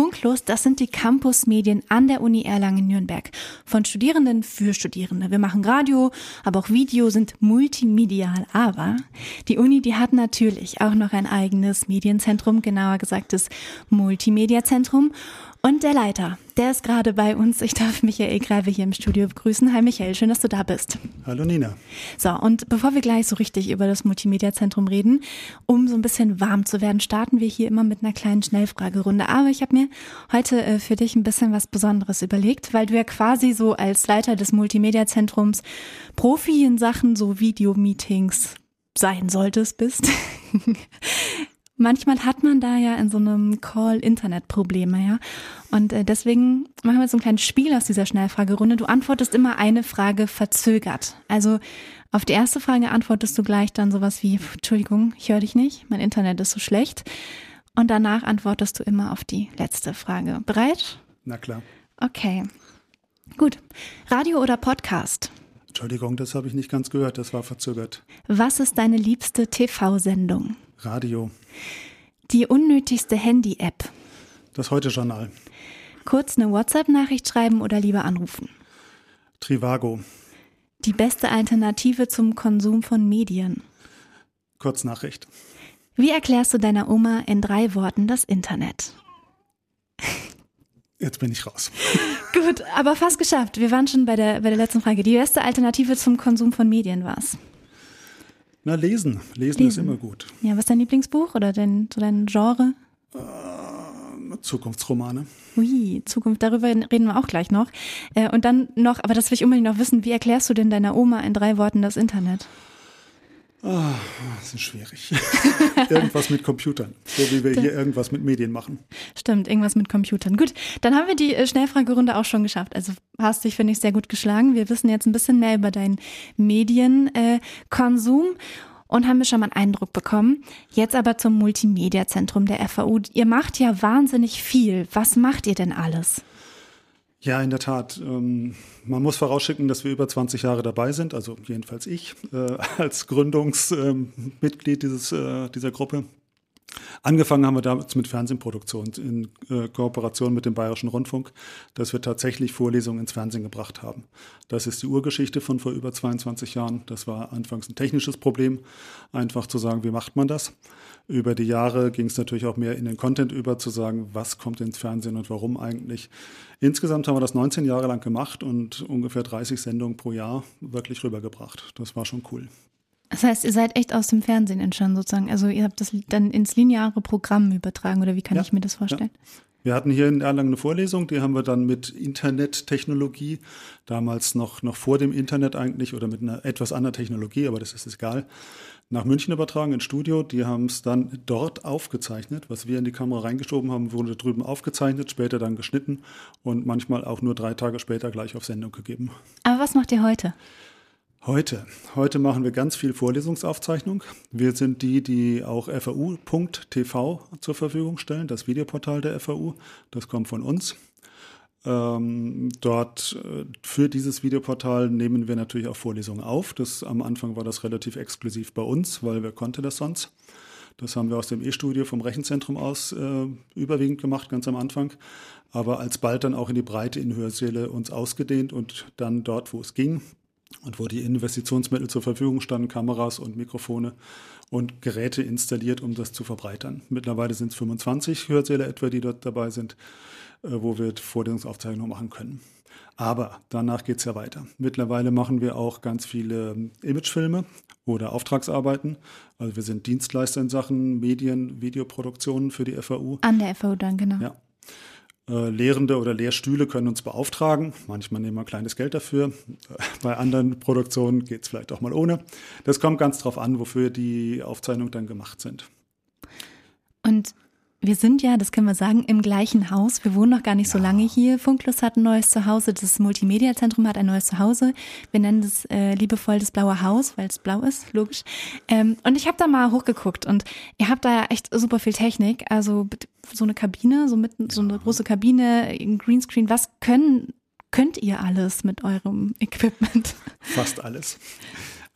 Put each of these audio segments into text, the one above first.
Funklos, das sind die Campusmedien an der Uni Erlangen-Nürnberg. Von Studierenden für Studierende. Wir machen Radio, aber auch Video sind multimedial. Aber die Uni, die hat natürlich auch noch ein eigenes Medienzentrum, genauer gesagt das Multimedia-Zentrum. Und der Leiter, der ist gerade bei uns. Ich darf Michael Greive hier im Studio begrüßen. Hi Michael, schön, dass du da bist. Hallo Nina. So, und bevor wir gleich so richtig über das Multimedia-Zentrum reden, um so ein bisschen warm zu werden, starten wir hier immer mit einer kleinen Schnellfragerunde. Aber ich habe mir heute äh, für dich ein bisschen was Besonderes überlegt, weil du ja quasi so als Leiter des Multimedia-Zentrums Profi in Sachen so Videomeetings sein solltest, bist. manchmal hat man da ja in so einem Call Internet Probleme, ja. Und äh, deswegen machen wir so ein kleines Spiel aus dieser Schnellfragerunde. Du antwortest immer eine Frage verzögert. Also auf die erste Frage antwortest du gleich dann sowas wie, Entschuldigung, ich höre dich nicht, mein Internet ist so schlecht. Und danach antwortest du immer auf die letzte Frage. Bereit? Na klar. Okay. Gut. Radio oder Podcast? Entschuldigung, das habe ich nicht ganz gehört, das war verzögert. Was ist deine liebste TV-Sendung? Radio. Die unnötigste Handy-App. Das Heute-Journal. Kurz eine WhatsApp-Nachricht schreiben oder lieber anrufen. Trivago. Die beste Alternative zum Konsum von Medien. Kurznachricht. Wie erklärst du deiner Oma in drei Worten das Internet? Jetzt bin ich raus. Gut, aber fast geschafft. Wir waren schon bei der, bei der letzten Frage. Die beste Alternative zum Konsum von Medien war es. Na, lesen. lesen. Lesen ist immer gut. Ja, was ist dein Lieblingsbuch oder dein, so dein Genre? Äh, Zukunftsromane. Ui, Zukunft, darüber reden wir auch gleich noch. Äh, und dann noch, aber das will ich unbedingt noch wissen, wie erklärst du denn deiner Oma in drei Worten das Internet? Oh, das ist schwierig. irgendwas mit Computern. So wie wir hier irgendwas mit Medien machen. Stimmt, irgendwas mit Computern. Gut, dann haben wir die äh, Schnellfragerunde auch schon geschafft. Also hast dich, finde ich, sehr gut geschlagen. Wir wissen jetzt ein bisschen mehr über deinen Medienkonsum. Äh, und haben wir schon mal einen Eindruck bekommen. Jetzt aber zum Multimedia-Zentrum der FAU. Ihr macht ja wahnsinnig viel. Was macht ihr denn alles? Ja, in der Tat. Ähm, man muss vorausschicken, dass wir über 20 Jahre dabei sind, also jedenfalls ich äh, als Gründungsmitglied dieses, äh, dieser Gruppe. Angefangen haben wir damals mit Fernsehproduktion in äh, Kooperation mit dem Bayerischen Rundfunk, dass wir tatsächlich Vorlesungen ins Fernsehen gebracht haben. Das ist die Urgeschichte von vor über 22 Jahren. Das war anfangs ein technisches Problem, einfach zu sagen, wie macht man das? Über die Jahre ging es natürlich auch mehr in den Content über, zu sagen, was kommt ins Fernsehen und warum eigentlich. Insgesamt haben wir das 19 Jahre lang gemacht und ungefähr 30 Sendungen pro Jahr wirklich rübergebracht. Das war schon cool. Das heißt, ihr seid echt aus dem Fernsehen entstanden sozusagen. Also ihr habt das dann ins lineare Programm übertragen oder wie kann ja, ich mir das vorstellen? Ja. Wir hatten hier in Erlangen eine Vorlesung, die haben wir dann mit Internettechnologie, damals noch, noch vor dem Internet eigentlich oder mit einer etwas anderen Technologie, aber das ist egal, nach München übertragen ins Studio. Die haben es dann dort aufgezeichnet. Was wir in die Kamera reingeschoben haben, wurde drüben aufgezeichnet, später dann geschnitten und manchmal auch nur drei Tage später gleich auf Sendung gegeben. Aber was macht ihr heute? Heute. Heute machen wir ganz viel Vorlesungsaufzeichnung. Wir sind die, die auch FAU.tv zur Verfügung stellen, das Videoportal der FAU. Das kommt von uns. Ähm, dort äh, für dieses Videoportal nehmen wir natürlich auch Vorlesungen auf. Das, am Anfang war das relativ exklusiv bei uns, weil wir konnte das sonst. Das haben wir aus dem E-Studio vom Rechenzentrum aus äh, überwiegend gemacht, ganz am Anfang. Aber alsbald dann auch in die Breite in Hörsäle uns ausgedehnt und dann dort, wo es ging, und wo die Investitionsmittel zur Verfügung standen, Kameras und Mikrofone und Geräte installiert, um das zu verbreitern. Mittlerweile sind es 25 Hörsäle etwa, die dort dabei sind, äh, wo wir Vorlesungsaufzeichnungen machen können. Aber danach geht es ja weiter. Mittlerweile machen wir auch ganz viele Imagefilme oder Auftragsarbeiten. Also wir sind Dienstleister in Sachen Medien, Videoproduktionen für die FAU. An der FAU dann, genau. Ja. Äh, Lehrende oder Lehrstühle können uns beauftragen. Manchmal nehmen wir kleines Geld dafür. Bei anderen Produktionen geht es vielleicht auch mal ohne. Das kommt ganz drauf an, wofür die Aufzeichnungen dann gemacht sind. Wir sind ja, das können wir sagen, im gleichen Haus. Wir wohnen noch gar nicht ja. so lange hier. Funklos hat ein neues Zuhause, das Multimedia-Zentrum hat ein neues Zuhause. Wir nennen das äh, liebevoll das blaue Haus, weil es blau ist, logisch. Ähm, und ich habe da mal hochgeguckt und ihr habt da ja echt super viel Technik. Also so eine Kabine, so mitten, so eine große Kabine, ein Greenscreen. Was können, könnt ihr alles mit eurem Equipment? Fast alles.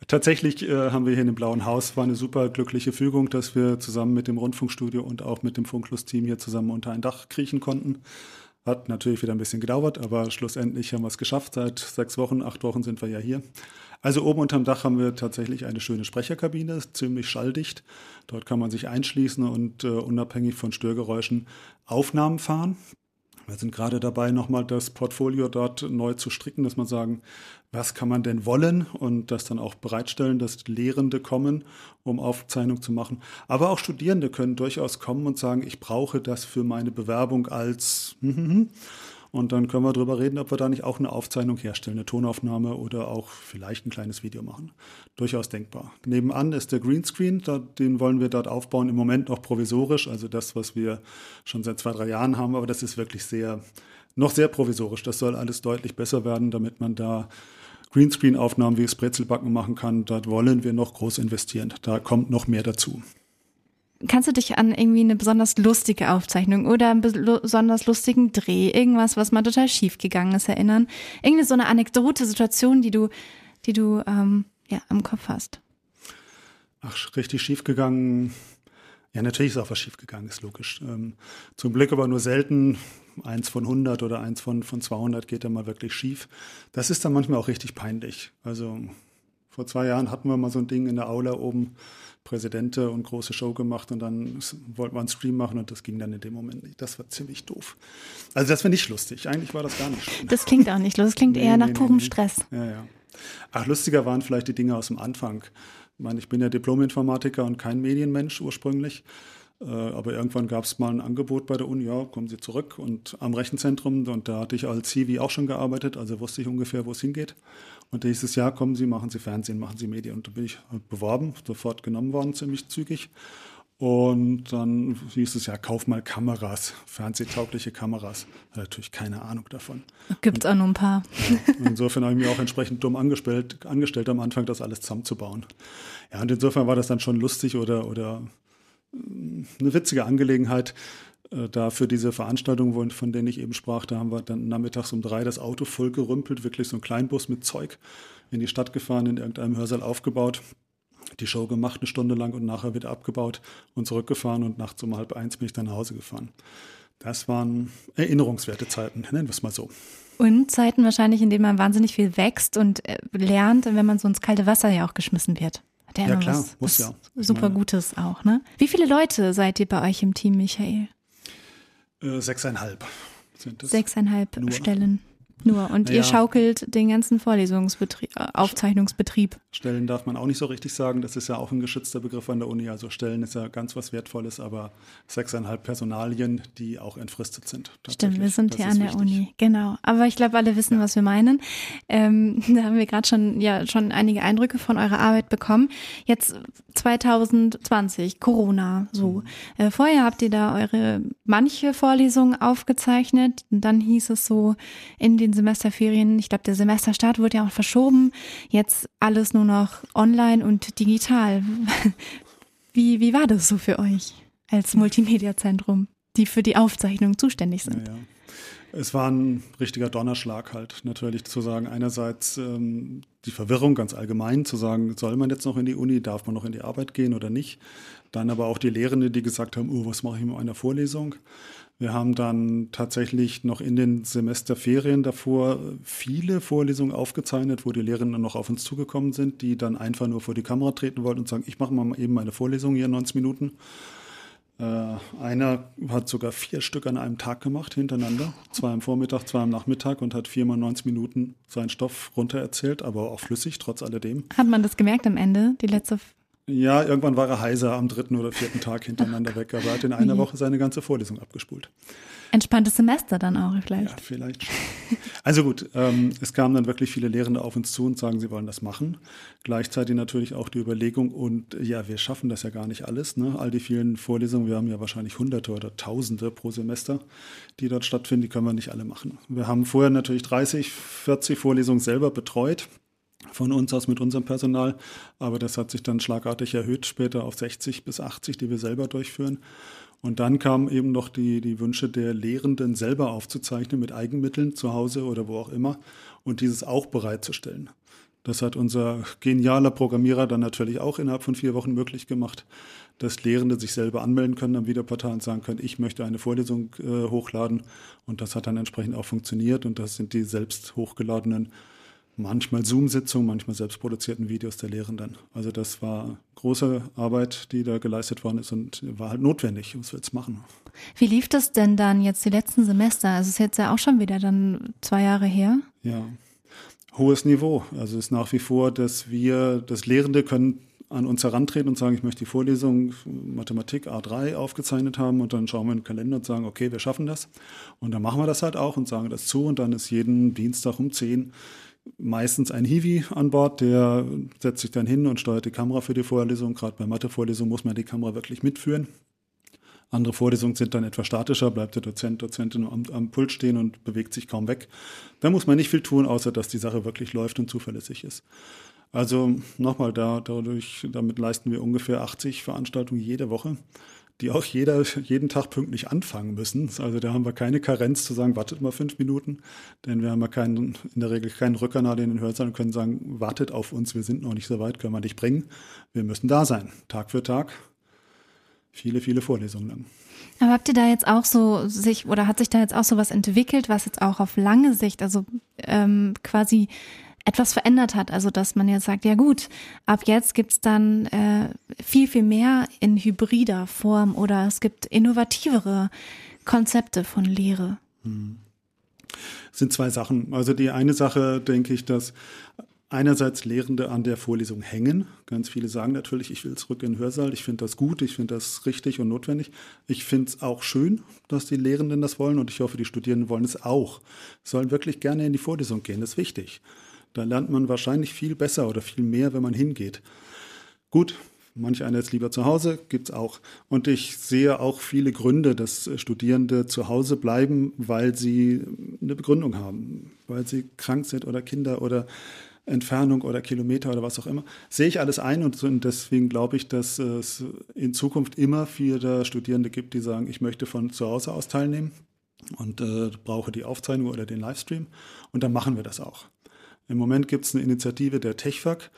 Tatsächlich äh, haben wir hier in dem Blauen Haus, war eine super glückliche Fügung, dass wir zusammen mit dem Rundfunkstudio und auch mit dem Funklus-Team hier zusammen unter ein Dach kriechen konnten. Hat natürlich wieder ein bisschen gedauert, aber schlussendlich haben wir es geschafft. Seit sechs Wochen, acht Wochen sind wir ja hier. Also oben unterm Dach haben wir tatsächlich eine schöne Sprecherkabine, ziemlich schalldicht. Dort kann man sich einschließen und äh, unabhängig von Störgeräuschen Aufnahmen fahren. Wir sind gerade dabei, nochmal das Portfolio dort neu zu stricken, dass man sagen, was kann man denn wollen und das dann auch bereitstellen, dass Lehrende kommen, um Aufzeichnung zu machen. Aber auch Studierende können durchaus kommen und sagen, ich brauche das für meine Bewerbung als und dann können wir darüber reden, ob wir da nicht auch eine Aufzeichnung herstellen, eine Tonaufnahme oder auch vielleicht ein kleines Video machen. Durchaus denkbar. Nebenan ist der Greenscreen, den wollen wir dort aufbauen, im Moment noch provisorisch, also das, was wir schon seit zwei, drei Jahren haben, aber das ist wirklich sehr, noch sehr provisorisch. Das soll alles deutlich besser werden, damit man da Greenscreen-Aufnahmen wie das Brezelbacken machen kann. Dort wollen wir noch groß investieren. Da kommt noch mehr dazu. Kannst du dich an irgendwie eine besonders lustige Aufzeichnung oder einen besonders lustigen Dreh, irgendwas, was mal total schief gegangen ist, erinnern? Irgendeine so eine Anekdote, Situation, die du, die du ähm, ja, im Kopf hast? Ach, richtig schief gegangen. Ja, natürlich ist auch was schief gegangen, ist logisch. Ähm, zum Glück aber nur selten. Eins von 100 oder eins von, von 200 geht dann mal wirklich schief. Das ist dann manchmal auch richtig peinlich. Also vor zwei Jahren hatten wir mal so ein Ding in der Aula oben Präsidente und große Show gemacht und dann wollten wir einen Stream machen und das ging dann in dem Moment nicht. Das war ziemlich doof. Also das war nicht lustig. Eigentlich war das gar nicht schön. Das klingt auch nicht lustig. Das klingt nee, eher nach nee, purem nee. Stress. Ja, ja. Ach, lustiger waren vielleicht die Dinge aus dem Anfang. Ich meine, ich bin ja Diplom-Informatiker und kein Medienmensch ursprünglich. Äh, aber irgendwann gab es mal ein Angebot bei der Uni, ja, kommen Sie zurück und am Rechenzentrum, und da hatte ich als CV auch schon gearbeitet, also wusste ich ungefähr, wo es hingeht. Und nächstes Jahr kommen Sie, machen Sie Fernsehen, machen Sie Medien. Und da bin ich beworben, sofort genommen worden, ziemlich zügig. Und dann hieß es ja, kauf mal Kameras, fernsehtaugliche Kameras. Hat natürlich keine Ahnung davon. Gibt es auch nur ein paar. Ja, insofern habe ich mich auch entsprechend dumm angestellt, angestellt am Anfang, das alles zusammenzubauen. Ja, und insofern war das dann schon lustig oder, oder eine witzige Angelegenheit. Äh, da für diese Veranstaltung, von denen ich eben sprach, da haben wir dann nachmittags um drei das Auto voll gerümpelt, wirklich so ein Kleinbus mit Zeug in die Stadt gefahren, in irgendeinem Hörsaal aufgebaut, die Show gemacht eine Stunde lang und nachher wieder abgebaut und zurückgefahren und nachts um halb eins bin ich dann nach Hause gefahren. Das waren erinnerungswerte Zeiten, nennen wir es mal so. Und Zeiten wahrscheinlich, in denen man wahnsinnig viel wächst und äh, lernt, wenn man so ins kalte Wasser ja auch geschmissen wird. Hat ja, ja klar, was, muss ja. Super Gutes auch, ne? Wie viele Leute seid ihr bei euch im Team, Michael? Äh, sechseinhalb sind es. Sechseinhalb Nur. Stellen. Nur. Und naja. ihr schaukelt den ganzen Vorlesungsbetrieb, äh, Aufzeichnungsbetrieb. Stellen darf man auch nicht so richtig sagen. Das ist ja auch ein geschützter Begriff an der Uni. Also Stellen ist ja ganz was Wertvolles, aber sechseinhalb Personalien, die auch entfristet sind. Stimmt, wir sind das hier an der wichtig. Uni. Genau. Aber ich glaube, alle wissen, ja. was wir meinen. Ähm, da haben wir gerade schon, ja, schon einige Eindrücke von eurer Arbeit bekommen. Jetzt 2020, Corona, so. Mhm. Äh, vorher habt ihr da eure manche Vorlesungen aufgezeichnet. Und dann hieß es so, in den Semesterferien, ich glaube, der Semesterstart wurde ja auch verschoben. Jetzt alles nur noch online und digital. Wie, wie war das so für euch als Multimedia-Zentrum, die für die Aufzeichnung zuständig sind? Ja, ja. Es war ein richtiger Donnerschlag halt, natürlich zu sagen, einerseits ähm, die Verwirrung ganz allgemein, zu sagen, soll man jetzt noch in die Uni, darf man noch in die Arbeit gehen oder nicht. Dann aber auch die Lehrenden, die gesagt haben, oh, was mache ich mit einer Vorlesung? Wir haben dann tatsächlich noch in den Semesterferien davor viele Vorlesungen aufgezeichnet, wo die Lehrenden noch auf uns zugekommen sind, die dann einfach nur vor die Kamera treten wollten und sagen, ich mache mal eben meine Vorlesung hier in 90 Minuten. Äh, einer hat sogar vier Stück an einem Tag gemacht hintereinander, zwei am Vormittag, zwei am Nachmittag und hat viermal 90 Minuten seinen Stoff runtererzählt, aber auch flüssig, trotz alledem. Hat man das gemerkt am Ende, die letzte ja, irgendwann war er heiser am dritten oder vierten Tag hintereinander weg, aber er hat in einer Woche seine ganze Vorlesung abgespult. Entspanntes Semester dann auch vielleicht. Ja, vielleicht. Schon. Also gut, ähm, es kamen dann wirklich viele Lehrende auf uns zu und sagen, sie wollen das machen. Gleichzeitig natürlich auch die Überlegung und ja, wir schaffen das ja gar nicht alles. Ne? All die vielen Vorlesungen, wir haben ja wahrscheinlich Hunderte oder Tausende pro Semester, die dort stattfinden, die können wir nicht alle machen. Wir haben vorher natürlich 30, 40 Vorlesungen selber betreut von uns aus mit unserem Personal. Aber das hat sich dann schlagartig erhöht, später auf 60 bis 80, die wir selber durchführen. Und dann kamen eben noch die, die Wünsche der Lehrenden selber aufzuzeichnen mit Eigenmitteln zu Hause oder wo auch immer und dieses auch bereitzustellen. Das hat unser genialer Programmierer dann natürlich auch innerhalb von vier Wochen möglich gemacht, dass Lehrende sich selber anmelden können am Videoportal und sagen können, ich möchte eine Vorlesung äh, hochladen. Und das hat dann entsprechend auch funktioniert. Und das sind die selbst hochgeladenen manchmal Zoom-Sitzungen, manchmal selbstproduzierten Videos der Lehrenden. Also das war große Arbeit, die da geleistet worden ist und war halt notwendig. Was wir jetzt machen? Wie lief das denn dann jetzt die letzten Semester? Also es ist jetzt ja auch schon wieder dann zwei Jahre her. Ja, hohes Niveau. Also es ist nach wie vor, dass wir, das Lehrende können an uns herantreten und sagen, ich möchte die Vorlesung Mathematik A3 aufgezeichnet haben und dann schauen wir in den Kalender und sagen, okay, wir schaffen das. Und dann machen wir das halt auch und sagen das zu und dann ist jeden Dienstag um 10 meistens ein Hiwi an Bord, der setzt sich dann hin und steuert die Kamera für die Vorlesung. Gerade bei Mathe-Vorlesungen muss man die Kamera wirklich mitführen. Andere Vorlesungen sind dann etwas statischer, bleibt der Dozent, Dozentin am, am Pult stehen und bewegt sich kaum weg. Da muss man nicht viel tun, außer dass die Sache wirklich läuft und zuverlässig ist. Also nochmal, da, dadurch, damit leisten wir ungefähr 80 Veranstaltungen jede Woche die auch jeder, jeden Tag pünktlich anfangen müssen. Also da haben wir keine Karenz zu sagen, wartet mal fünf Minuten, denn wir haben ja keinen, in der Regel keinen Rückkanal in den Hörsaal und können sagen, wartet auf uns, wir sind noch nicht so weit, können wir dich bringen. Wir müssen da sein, Tag für Tag. Viele, viele Vorlesungen lang. Aber habt ihr da jetzt auch so sich oder hat sich da jetzt auch so was entwickelt, was jetzt auch auf lange Sicht, also ähm, quasi etwas verändert hat. Also dass man jetzt sagt, ja gut, ab jetzt gibt's dann äh, viel, viel mehr in hybrider Form oder es gibt innovativere Konzepte von Lehre. Hm. Es sind zwei Sachen. Also die eine Sache, denke ich, dass einerseits Lehrende an der Vorlesung hängen. Ganz viele sagen natürlich, ich will zurück in den Hörsaal. Ich finde das gut, ich finde das richtig und notwendig. Ich finde es auch schön, dass die Lehrenden das wollen und ich hoffe, die Studierenden wollen es auch. Sollen wirklich gerne in die Vorlesung gehen, das ist wichtig. Da lernt man wahrscheinlich viel besser oder viel mehr, wenn man hingeht. Gut, manch einer ist lieber zu Hause, gibt es auch. Und ich sehe auch viele Gründe, dass Studierende zu Hause bleiben, weil sie eine Begründung haben, weil sie krank sind oder Kinder oder Entfernung oder Kilometer oder was auch immer. Sehe ich alles ein und deswegen glaube ich, dass es in Zukunft immer viele Studierende gibt, die sagen, ich möchte von zu Hause aus teilnehmen und äh, brauche die Aufzeichnung oder den Livestream. Und dann machen wir das auch. Im Moment gibt es eine Initiative der TechFAC,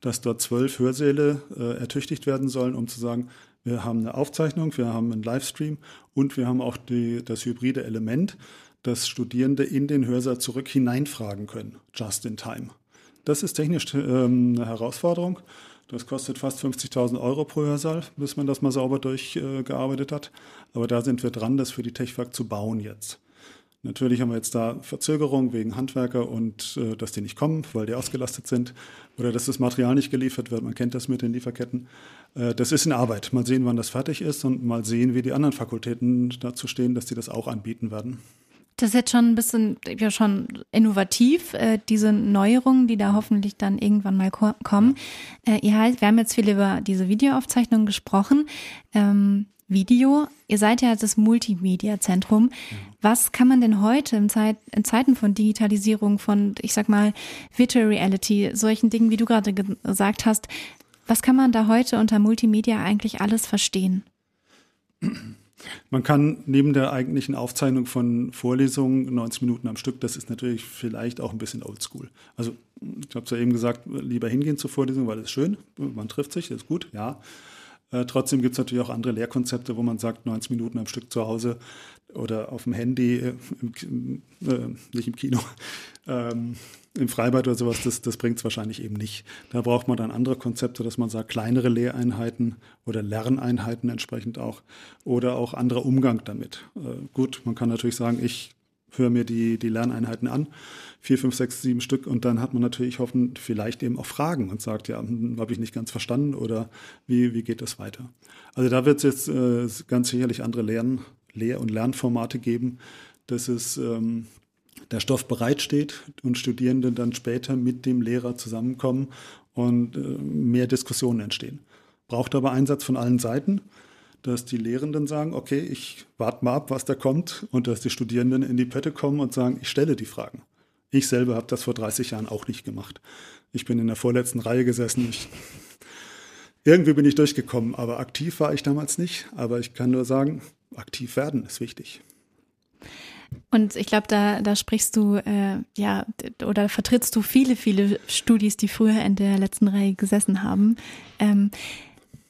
dass dort zwölf Hörsäle äh, ertüchtigt werden sollen, um zu sagen, wir haben eine Aufzeichnung, wir haben einen Livestream und wir haben auch die, das hybride Element, dass Studierende in den Hörsaal zurück hineinfragen können, just in time. Das ist technisch ähm, eine Herausforderung. Das kostet fast 50.000 Euro pro Hörsaal, bis man das mal sauber durchgearbeitet äh, hat. Aber da sind wir dran, das für die TechFAC zu bauen jetzt. Natürlich haben wir jetzt da Verzögerung wegen Handwerker und äh, dass die nicht kommen, weil die ausgelastet sind oder dass das Material nicht geliefert wird. Man kennt das mit den Lieferketten. Äh, das ist in Arbeit. Mal sehen, wann das fertig ist und mal sehen, wie die anderen Fakultäten dazu stehen, dass die das auch anbieten werden. Das ist jetzt schon ein bisschen ja schon innovativ, äh, diese Neuerungen, die da hoffentlich dann irgendwann mal ko kommen. Äh, ihr halt, wir haben jetzt viel über diese Videoaufzeichnung gesprochen. Ähm, Video. Ihr seid ja das Multimedia-Zentrum. Was kann man denn heute in, Zeit, in Zeiten von Digitalisierung, von, ich sag mal, Virtual Reality, solchen Dingen, wie du gerade gesagt hast, was kann man da heute unter Multimedia eigentlich alles verstehen? Man kann neben der eigentlichen Aufzeichnung von Vorlesungen 90 Minuten am Stück, das ist natürlich vielleicht auch ein bisschen oldschool. Also ich habe es ja eben gesagt, lieber hingehen zur Vorlesung, weil es schön, man trifft sich, das ist gut, ja. Äh, trotzdem gibt es natürlich auch andere Lehrkonzepte, wo man sagt, 90 Minuten am Stück zu Hause oder auf dem Handy, äh, im, äh, nicht im Kino, ähm, im Freibad oder sowas, das, das bringt es wahrscheinlich eben nicht. Da braucht man dann andere Konzepte, dass man sagt, kleinere Lehreinheiten oder Lerneinheiten entsprechend auch oder auch anderer Umgang damit. Äh, gut, man kann natürlich sagen, ich höre mir die, die Lerneinheiten an, vier, fünf, sechs, sieben Stück und dann hat man natürlich hoffen, vielleicht eben auch Fragen und sagt, ja, hm, habe ich nicht ganz verstanden oder wie, wie geht das weiter? Also da wird es jetzt äh, ganz sicherlich andere Lern-, Lehr- und Lernformate geben, dass es ähm, der Stoff bereitsteht und Studierende dann später mit dem Lehrer zusammenkommen und äh, mehr Diskussionen entstehen. Braucht aber Einsatz von allen Seiten dass die Lehrenden sagen, okay, ich warte mal ab, was da kommt und dass die Studierenden in die Pötte kommen und sagen, ich stelle die Fragen. Ich selber habe das vor 30 Jahren auch nicht gemacht. Ich bin in der vorletzten Reihe gesessen. Ich, irgendwie bin ich durchgekommen, aber aktiv war ich damals nicht. Aber ich kann nur sagen, aktiv werden ist wichtig. Und ich glaube, da, da sprichst du, äh, ja, oder vertrittst du viele, viele Studis, die früher in der letzten Reihe gesessen haben. Ähm,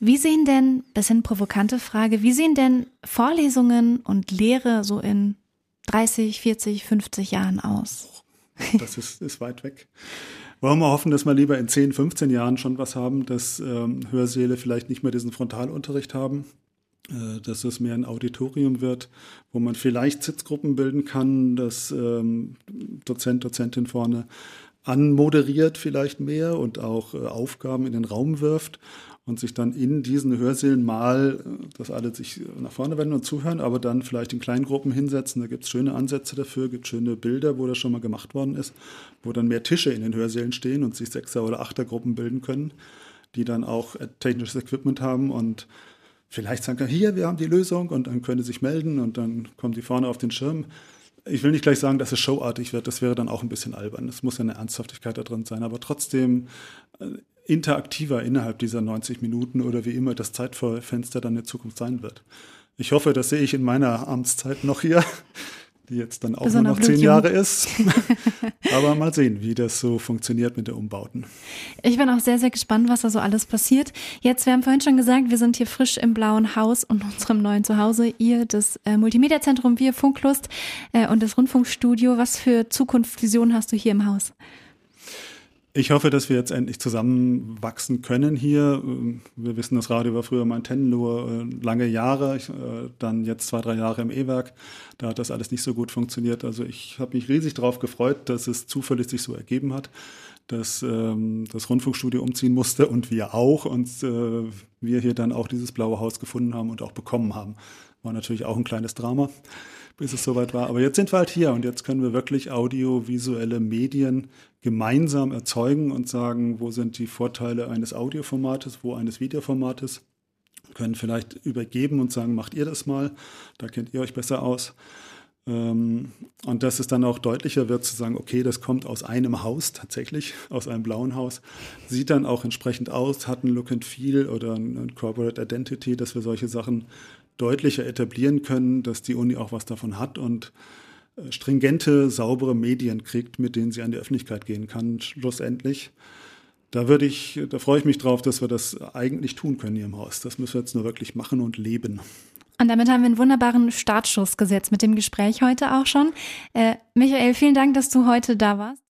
wie sehen denn, das sind provokante Frage, wie sehen denn Vorlesungen und Lehre so in 30, 40, 50 Jahren aus? Das ist, ist weit weg. Wollen wir hoffen, dass wir lieber in 10, 15 Jahren schon was haben, dass ähm, Hörsäle vielleicht nicht mehr diesen Frontalunterricht haben, äh, dass es mehr ein Auditorium wird, wo man vielleicht Sitzgruppen bilden kann, dass ähm, Dozent, Dozentin vorne anmoderiert vielleicht mehr und auch äh, Aufgaben in den Raum wirft und sich dann in diesen Hörsälen mal, äh, dass alle sich nach vorne wenden und zuhören, aber dann vielleicht in Kleingruppen hinsetzen. Da gibt es schöne Ansätze dafür, gibt schöne Bilder, wo das schon mal gemacht worden ist, wo dann mehr Tische in den Hörsälen stehen und sich Sechser- oder Achtergruppen bilden können, die dann auch äh, technisches Equipment haben und vielleicht sagen, hier, wir haben die Lösung und dann können sie sich melden und dann kommen die vorne auf den Schirm. Ich will nicht gleich sagen, dass es showartig wird, das wäre dann auch ein bisschen albern. Es muss ja eine Ernsthaftigkeit da drin sein, aber trotzdem äh, interaktiver innerhalb dieser 90 Minuten oder wie immer das Zeitfenster dann in Zukunft sein wird. Ich hoffe, das sehe ich in meiner Amtszeit noch hier, die jetzt dann auch nur noch zehn Jahre ist. Aber mal sehen, wie das so funktioniert mit den Umbauten. Ich bin auch sehr, sehr gespannt, was da so alles passiert. Jetzt, wir haben vorhin schon gesagt, wir sind hier frisch im blauen Haus und unserem neuen Zuhause. Ihr, das äh, Multimedia-Zentrum, wir, Funklust äh, und das Rundfunkstudio. Was für Zukunftsvisionen hast du hier im Haus? Ich hoffe, dass wir jetzt endlich zusammenwachsen können hier. Wir wissen, das Radio war früher mein Tenlur äh, lange Jahre, ich, äh, dann jetzt zwei, drei Jahre im E-Werk. Da hat das alles nicht so gut funktioniert. Also ich habe mich riesig darauf gefreut, dass es zufällig sich so ergeben hat, dass ähm, das Rundfunkstudio umziehen musste und wir auch und äh, wir hier dann auch dieses blaue Haus gefunden haben und auch bekommen haben. War natürlich auch ein kleines Drama bis es soweit war. Aber jetzt sind wir halt hier und jetzt können wir wirklich audiovisuelle Medien gemeinsam erzeugen und sagen, wo sind die Vorteile eines Audioformates, wo eines Videoformates. können vielleicht übergeben und sagen, macht ihr das mal, da kennt ihr euch besser aus. Ähm, und dass es dann auch deutlicher wird zu sagen, okay, das kommt aus einem Haus tatsächlich, aus einem blauen Haus, sieht dann auch entsprechend aus, hat ein Look and Feel oder ein Corporate Identity, dass wir solche Sachen deutlicher etablieren können, dass die Uni auch was davon hat und äh, stringente, saubere Medien kriegt, mit denen sie an die Öffentlichkeit gehen kann, schlussendlich. Da würde ich, da freue ich mich drauf, dass wir das eigentlich tun können hier im Haus. Das müssen wir jetzt nur wirklich machen und leben. Und damit haben wir einen wunderbaren Startschuss gesetzt mit dem Gespräch heute auch schon. Äh, Michael, vielen Dank, dass du heute da warst.